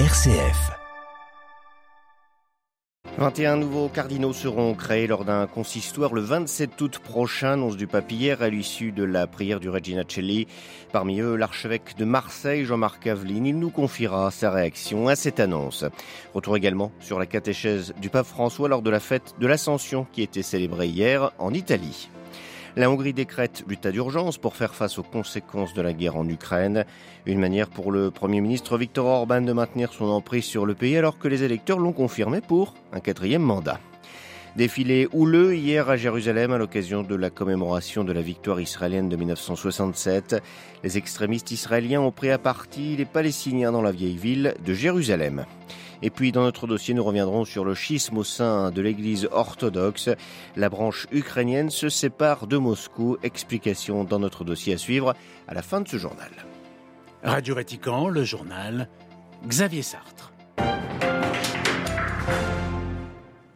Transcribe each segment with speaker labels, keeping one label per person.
Speaker 1: RCF.
Speaker 2: 21 nouveaux cardinaux seront créés lors d'un consistoire le 27 août prochain, annonce du pape hier à l'issue de la prière du Regina Celli. Parmi eux, l'archevêque de Marseille, Jean-Marc Aveline, il nous confiera sa réaction à cette annonce. Retour également sur la catéchèse du pape François lors de la fête de l'Ascension qui était célébrée hier en Italie. La Hongrie décrète l'état d'urgence pour faire face aux conséquences de la guerre en Ukraine. Une manière pour le Premier ministre Viktor Orban de maintenir son emprise sur le pays alors que les électeurs l'ont confirmé pour un quatrième mandat. Défilé houleux hier à Jérusalem à l'occasion de la commémoration de la victoire israélienne de 1967. Les extrémistes israéliens ont pris à partie les Palestiniens dans la vieille ville de Jérusalem. Et puis dans notre dossier, nous reviendrons sur le schisme au sein de l'Église orthodoxe. La branche ukrainienne se sépare de Moscou. Explication dans notre dossier à suivre à la fin de ce journal.
Speaker 3: Radio Vatican, le journal Xavier Sartre.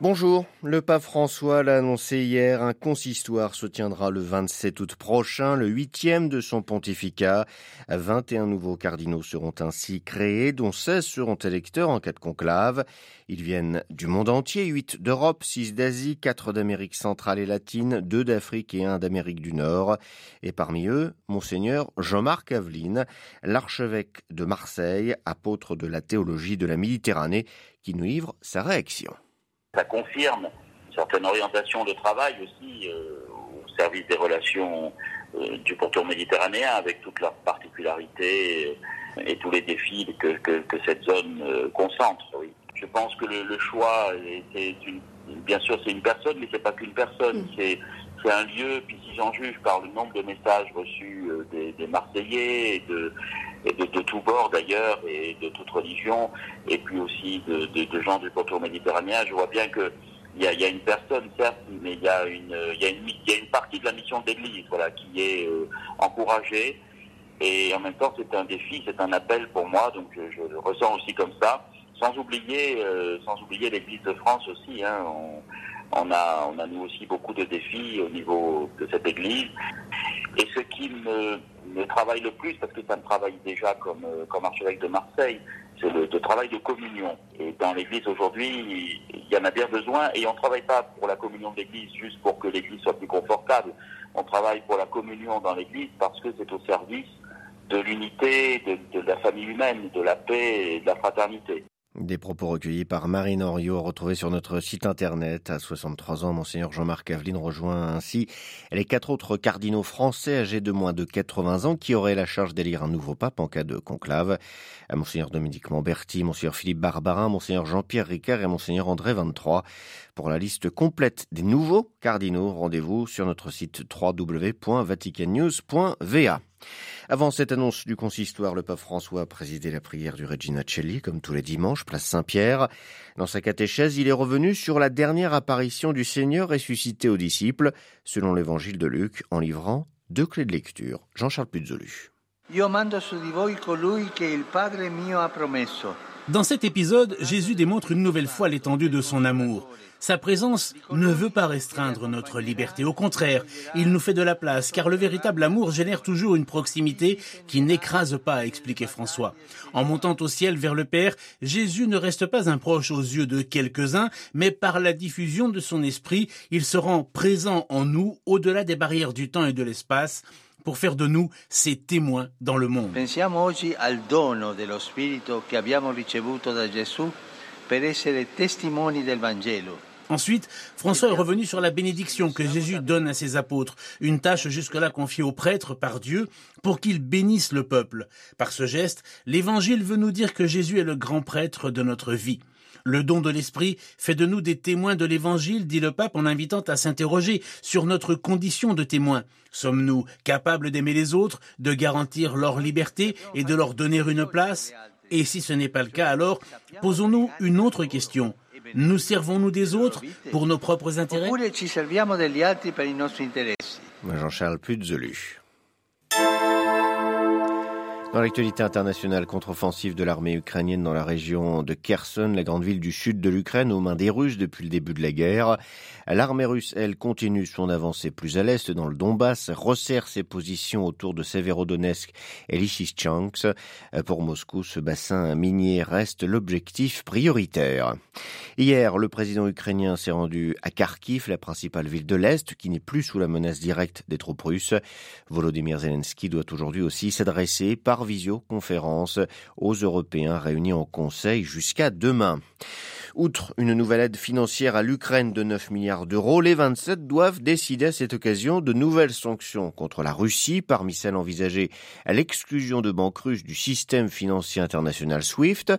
Speaker 2: Bonjour, le pape François l'a annoncé hier, un consistoire se tiendra le 27 août prochain, le huitième de son pontificat. 21 nouveaux cardinaux seront ainsi créés, dont 16 seront électeurs en cas de conclave. Ils viennent du monde entier, 8 d'Europe, 6 d'Asie, 4 d'Amérique centrale et latine, 2 d'Afrique et 1 d'Amérique du Nord. Et parmi eux, monseigneur Jean-Marc Aveline, l'archevêque de Marseille, apôtre de la théologie de la Méditerranée, qui nous livre sa réaction.
Speaker 4: Ça confirme une certaine orientation de travail aussi euh, au service des relations euh, du pourtour méditerranéen avec toutes leurs particularités et, et tous les défis que, que, que cette zone euh, concentre. Oui. Je pense que le, le choix, c'est une, bien sûr c'est une personne, mais c'est pas qu'une personne, mm. c'est c'est un lieu, puis si j'en juge par le nombre de messages reçus des, des Marseillais et de, et de, tous bords d'ailleurs, et de toute religion, et puis aussi de, gens du pourtour méditerranéen, je vois bien que il y a, une personne, certes, mais il y a une, y y a une partie de la mission de l'Église, voilà, qui est euh, encouragée, et en même temps c'est un défi, c'est un appel pour moi, donc je, le ressens aussi comme ça, sans oublier, euh, sans oublier l'Église de France aussi, hein, on a, on a nous aussi beaucoup de défis au niveau de cette Église. Et ce qui me, travaille le plus, parce que ça me travaille déjà comme, comme archevêque de Marseille, c'est le, travail de communion. Et dans l'Église aujourd'hui, il y en a bien besoin. Et on ne travaille pas pour la communion de l'Église juste pour que l'Église soit plus confortable. On travaille pour la communion dans l'Église parce que c'est au service de l'unité, de la famille humaine, de la paix et de la fraternité.
Speaker 2: Des propos recueillis par Marine Henriot, retrouvés sur notre site internet. À 63 ans, Monseigneur Jean-Marc Aveline rejoint ainsi les quatre autres cardinaux français âgés de moins de 80 ans qui auraient la charge d'élire un nouveau pape en cas de conclave. Monseigneur Dominique Mamberti, Monseigneur Philippe Barbarin, Monseigneur Jean-Pierre Ricard et Monseigneur André 23. Pour la liste complète des nouveaux cardinaux, rendez-vous sur notre site www.vaticannews.va. Avant cette annonce du consistoire, le pape François a présidé la prière du Regina Celli, comme tous les dimanches, place Saint-Pierre. Dans sa catéchèse, il est revenu sur la dernière apparition du Seigneur ressuscité aux disciples, selon l'évangile de Luc, en livrant deux clés de lecture. Jean-Charles Puzzolu.
Speaker 3: Dans cet épisode, Jésus démontre une nouvelle fois l'étendue de son amour. Sa présence ne veut pas restreindre notre liberté. Au contraire, il nous fait de la place, car le véritable amour génère toujours une proximité qui n'écrase pas, expliquait François. En montant au ciel vers le Père, Jésus ne reste pas un proche aux yeux de quelques-uns, mais par la diffusion de son esprit, il se rend présent en nous au-delà des barrières du temps et de l'espace pour faire de nous ses témoins dans le monde.
Speaker 5: Pensiamo oggi al dono dello Spirito che abbiamo ricevuto da Gesù per essere testimoni del Vangelo.
Speaker 3: Ensuite, François est revenu sur la bénédiction que Jésus donne à ses apôtres, une tâche jusque-là confiée aux prêtres par Dieu pour qu'ils bénissent le peuple. Par ce geste, l'Évangile veut nous dire que Jésus est le grand prêtre de notre vie. Le don de l'Esprit fait de nous des témoins de l'Évangile, dit le pape en invitant à s'interroger sur notre condition de témoin. Sommes-nous capables d'aimer les autres, de garantir leur liberté et de leur donner une place? Et si ce n'est pas le cas, alors posons-nous une autre question. Nous servons-nous des autres pour nos propres intérêts?
Speaker 2: Jean-Charles. Dans l'actualité internationale, contre-offensive de l'armée ukrainienne dans la région de Kherson, la grande ville du sud de l'Ukraine, aux mains des Russes depuis le début de la guerre. L'armée russe, elle, continue son avancée plus à l'est dans le Donbass, resserre ses positions autour de Severodonetsk et Lysychansk. Pour Moscou, ce bassin minier reste l'objectif prioritaire. Hier, le président ukrainien s'est rendu à Kharkiv, la principale ville de l'Est, qui n'est plus sous la menace directe des troupes russes. Volodymyr Zelensky doit aujourd'hui aussi s'adresser par visioconférence aux Européens réunis en Conseil jusqu'à demain. Outre une nouvelle aide financière à l'Ukraine de 9 milliards d'euros, les 27 doivent décider à cette occasion de nouvelles sanctions contre la Russie, parmi celles envisagées l'exclusion de banques russes du système financier international SWIFT,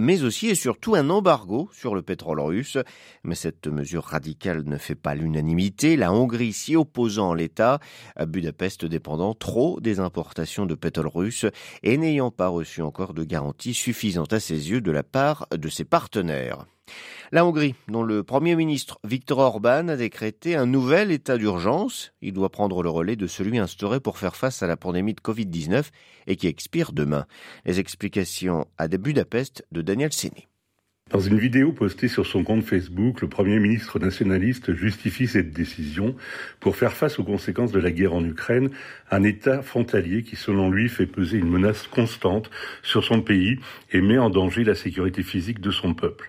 Speaker 2: mais aussi et surtout un embargo sur le pétrole russe. Mais cette mesure radicale ne fait pas l'unanimité, la Hongrie s'y opposant l'état, Budapest dépendant trop des importations de pétrole russe et n'ayant pas reçu encore de garanties suffisantes à ses yeux de la part de ses partenaires. La Hongrie, dont le Premier ministre Viktor Orban a décrété un nouvel état d'urgence, il doit prendre le relais de celui instauré pour faire face à la pandémie de Covid-19 et qui expire demain. Les explications à Budapest de Daniel Séné.
Speaker 1: Dans une vidéo postée sur son compte Facebook, le Premier ministre nationaliste justifie cette décision pour faire face aux conséquences de la guerre en Ukraine, un État frontalier qui, selon lui, fait peser une menace constante sur son pays et met en danger la sécurité physique de son peuple.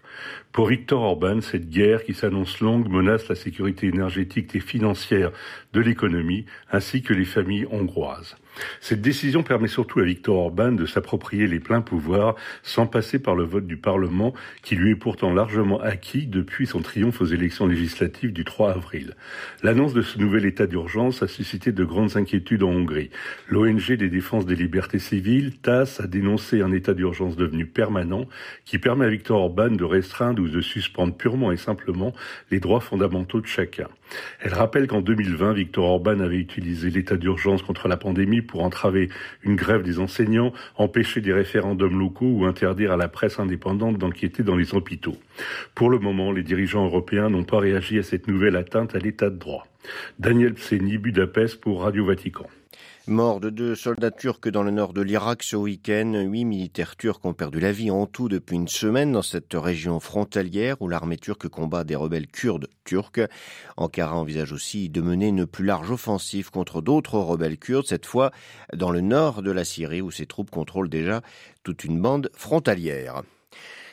Speaker 1: Pour Viktor Orban, cette guerre qui s'annonce longue menace la sécurité énergétique et financière de l'économie ainsi que les familles hongroises. Cette décision permet surtout à Viktor Orban de s'approprier les pleins pouvoirs sans passer par le vote du Parlement qui lui est pourtant largement acquis depuis son triomphe aux élections législatives du 3 avril. L'annonce de ce nouvel état d'urgence a suscité de grandes inquiétudes en Hongrie. L'ONG des défenses des libertés civiles, TAS, a dénoncé un état d'urgence devenu permanent qui permet à Viktor Orban de restreindre de suspendre purement et simplement les droits fondamentaux de chacun. Elle rappelle qu'en 2020, Viktor Orban avait utilisé l'état d'urgence contre la pandémie pour entraver une grève des enseignants, empêcher des référendums locaux ou interdire à la presse indépendante d'enquêter dans les hôpitaux. Pour le moment, les dirigeants européens n'ont pas réagi à cette nouvelle atteinte à l'état de droit. Daniel Pseni, Budapest pour Radio Vatican.
Speaker 2: Mort de deux soldats turcs dans le nord de l'Irak ce week-end. Huit militaires turcs ont perdu la vie en tout depuis une semaine dans cette région frontalière où l'armée turque combat des rebelles kurdes turcs. Ankara envisage aussi de mener une plus large offensive contre d'autres rebelles kurdes, cette fois dans le nord de la Syrie où ses troupes contrôlent déjà toute une bande frontalière.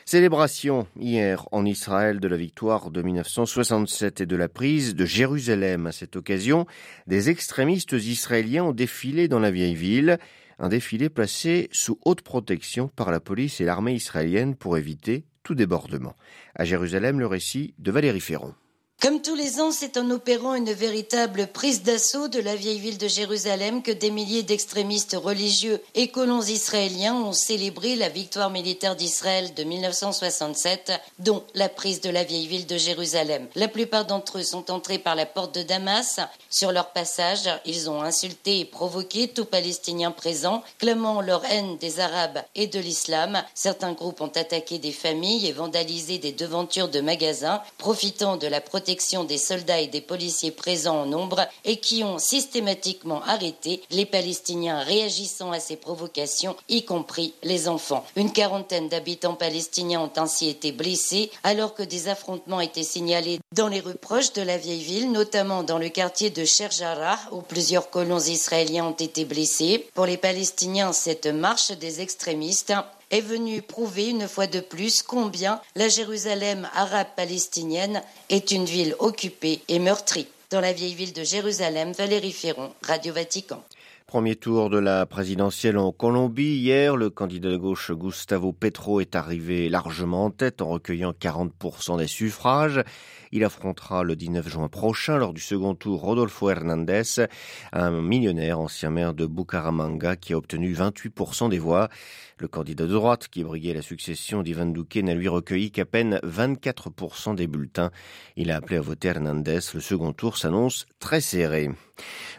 Speaker 2: Célébration hier en Israël de la victoire de 1967 et de la prise de Jérusalem. À cette occasion, des extrémistes israéliens ont défilé dans la vieille ville, un défilé placé sous haute protection par la police et l'armée israélienne pour éviter tout débordement. À Jérusalem, le récit de Valérie Ferron.
Speaker 6: Comme tous les ans, c'est en opérant une véritable prise d'assaut de la vieille ville de Jérusalem que des milliers d'extrémistes religieux et colons israéliens ont célébré la victoire militaire d'Israël de 1967, dont la prise de la vieille ville de Jérusalem. La plupart d'entre eux sont entrés par la porte de Damas. Sur leur passage, ils ont insulté et provoqué tout Palestinien présent, clamant leur haine des Arabes et de l'islam. Certains groupes ont attaqué des familles et vandalisé des devantures de magasins, profitant de la protection des soldats et des policiers présents en nombre et qui ont systématiquement arrêté les Palestiniens réagissant à ces provocations, y compris les enfants. Une quarantaine d'habitants palestiniens ont ainsi été blessés alors que des affrontements étaient signalés dans les rues proches de la vieille ville, notamment dans le quartier de Sherjara où plusieurs colons israéliens ont été blessés. Pour les Palestiniens, cette marche des extrémistes est venu prouver une fois de plus combien la Jérusalem arabe palestinienne est une ville occupée et meurtrie. Dans la vieille ville de Jérusalem, Valérie Ferron, Radio Vatican.
Speaker 2: Premier tour de la présidentielle en Colombie. Hier, le candidat de gauche Gustavo Petro est arrivé largement en tête en recueillant 40% des suffrages. Il affrontera le 19 juin prochain, lors du second tour, Rodolfo Hernandez, un millionnaire, ancien maire de Bucaramanga, qui a obtenu 28% des voix. Le candidat de droite, qui briguait la succession d'Ivan Duque, n'a lui recueilli qu'à peine 24% des bulletins. Il a appelé à voter Hernandez. Le second tour s'annonce très serré.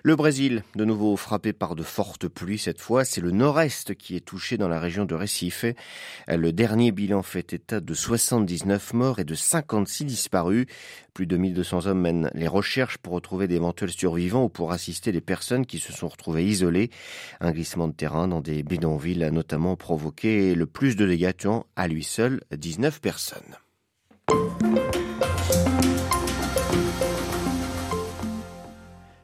Speaker 2: Le Brésil, de nouveau frappé par de fortes pluies cette fois, c'est le nord-est qui est touché dans la région de Recife. Le dernier bilan fait état de 79 morts et de 56 disparus. Plus de 1200 hommes mènent les recherches pour retrouver d'éventuels survivants ou pour assister les personnes qui se sont retrouvées isolées. Un glissement de terrain dans des bidonvilles a notamment provoqué le plus de dégâts tuant à lui seul 19 personnes.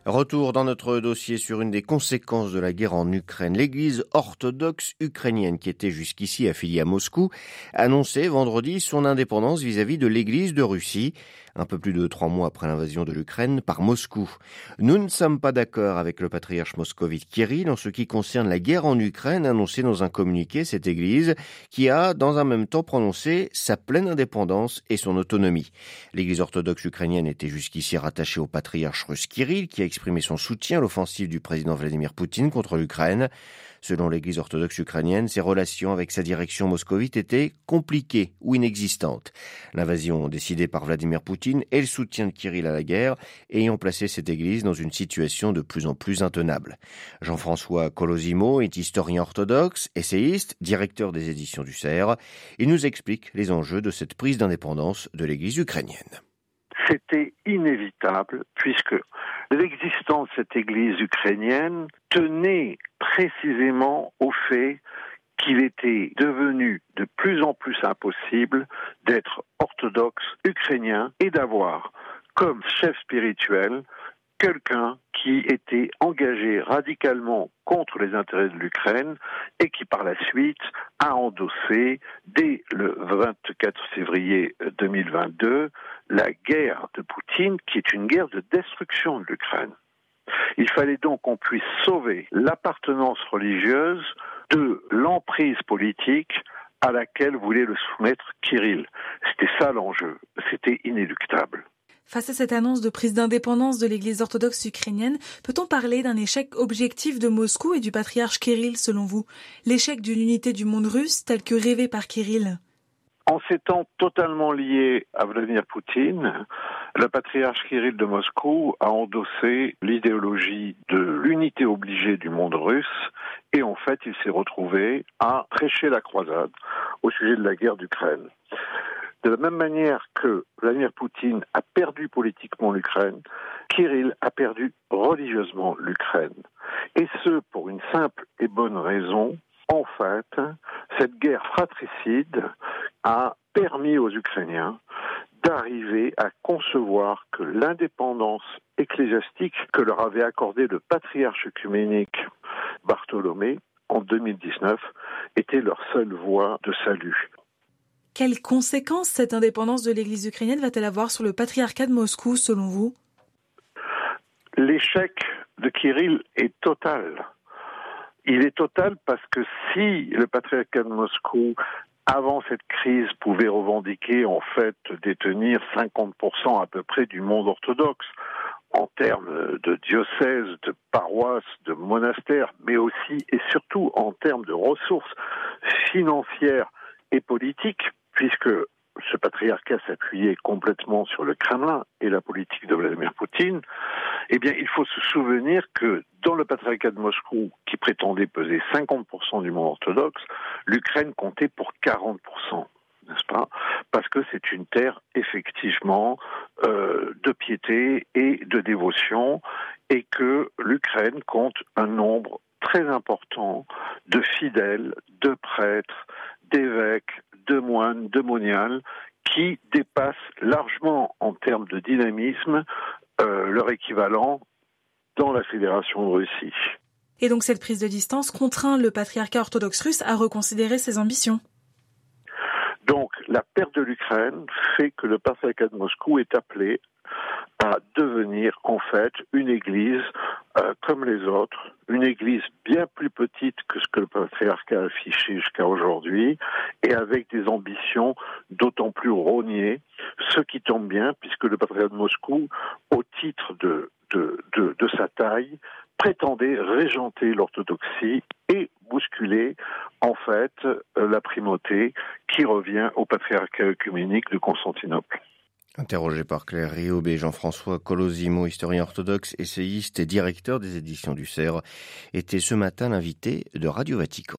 Speaker 2: Retour dans notre dossier sur une des conséquences de la guerre en Ukraine. L'église orthodoxe ukrainienne, qui était jusqu'ici affiliée à Moscou, annonçait vendredi son indépendance vis-à-vis de l'église de Russie, un peu plus de trois mois après l'invasion de l'Ukraine par Moscou. Nous ne sommes pas d'accord avec le patriarche moscovite Kirill en ce qui concerne la guerre en Ukraine, annoncé dans un communiqué cette église, qui a dans un même temps prononcé sa pleine indépendance et son autonomie. L'église orthodoxe ukrainienne était jusqu'ici rattachée au patriarche russe Kirill, qui a exprimé son soutien à l'offensive du président Vladimir Poutine contre l'Ukraine. Selon l'Église orthodoxe ukrainienne, ses relations avec sa direction moscovite étaient compliquées ou inexistantes. L'invasion décidée par Vladimir Poutine et le soutien de Kirill à la guerre ayant placé cette Église dans une situation de plus en plus intenable. Jean-François Colosimo est historien orthodoxe, essayiste, directeur des éditions du CERF. Il nous explique les enjeux de cette prise d'indépendance de l'Église ukrainienne
Speaker 7: c'était inévitable puisque l'existence de cette Église ukrainienne tenait précisément au fait qu'il était devenu de plus en plus impossible d'être orthodoxe ukrainien et d'avoir comme chef spirituel quelqu'un qui était engagé radicalement contre les intérêts de l'Ukraine et qui par la suite a endossé dès le 24 février 2022 la guerre de Poutine qui est une guerre de destruction de l'Ukraine. Il fallait donc qu'on puisse sauver l'appartenance religieuse de l'emprise politique à laquelle voulait le soumettre Kirill. C'était ça l'enjeu, c'était inéluctable.
Speaker 8: Face à cette annonce de prise d'indépendance de l'Église orthodoxe ukrainienne, peut-on parler d'un échec objectif de Moscou et du patriarche Kirill selon vous? L'échec d'une unité du monde russe tel que rêvé par Kirill?
Speaker 7: En s'étant totalement lié à Vladimir Poutine, le patriarche Kirill de Moscou a endossé l'idéologie de l'unité obligée du monde russe et en fait il s'est retrouvé à prêcher la croisade au sujet de la guerre d'Ukraine. De la même manière que Vladimir Poutine a perdu politiquement l'Ukraine, Kirill a perdu religieusement l'Ukraine. Et ce, pour une simple et bonne raison. En fait, cette guerre fratricide a permis aux Ukrainiens d'arriver à concevoir que l'indépendance ecclésiastique que leur avait accordé le patriarche œcuménique Bartholomé en 2019 était leur seule voie de salut.
Speaker 8: Quelles conséquences cette indépendance de l'Église ukrainienne va-t-elle avoir sur le patriarcat de Moscou, selon vous?
Speaker 7: L'échec de Kirill est total. Il est total parce que si le patriarcat de Moscou, avant cette crise, pouvait revendiquer en fait détenir 50% à peu près du monde orthodoxe, en termes de diocèses, de paroisses, de monastères, mais aussi et surtout en termes de ressources financières et politiques, puisque ce patriarcat s'appuyait complètement sur le Kremlin et la politique de Vladimir Poutine, eh bien, il faut se souvenir que dans le patriarcat de Moscou, qui prétendait peser 50% du monde orthodoxe, l'Ukraine comptait pour 40%, n'est-ce pas? Parce que c'est une terre, effectivement, euh, de piété et de dévotion, et que l'Ukraine compte un nombre très important de fidèles, de prêtres, d'évêques, de moines, de moniales, qui dépassent largement en termes de dynamisme euh, leur équivalent dans la Fédération de Russie.
Speaker 8: Et donc cette prise de distance contraint le patriarcat orthodoxe russe à reconsidérer ses ambitions.
Speaker 7: Donc la perte de l'Ukraine fait que le patriarcat de Moscou est appelé à devenir en fait une église euh, comme les autres, une église bien plus petite que ce que le patriarcat a affiché jusqu'à aujourd'hui, et avec des ambitions d'autant plus rognées, ce qui tombe bien, puisque le patriarcat de Moscou, au titre de, sa taille, prétendait régenter l'orthodoxie et bousculer en fait euh, la primauté qui revient au patriarcat œcuménique de Constantinople.
Speaker 2: Interrogé par Claire Rioube et Jean-François Colosimo, historien orthodoxe, essayiste et directeur des éditions du CERF, était ce matin l'invité de Radio Vatican.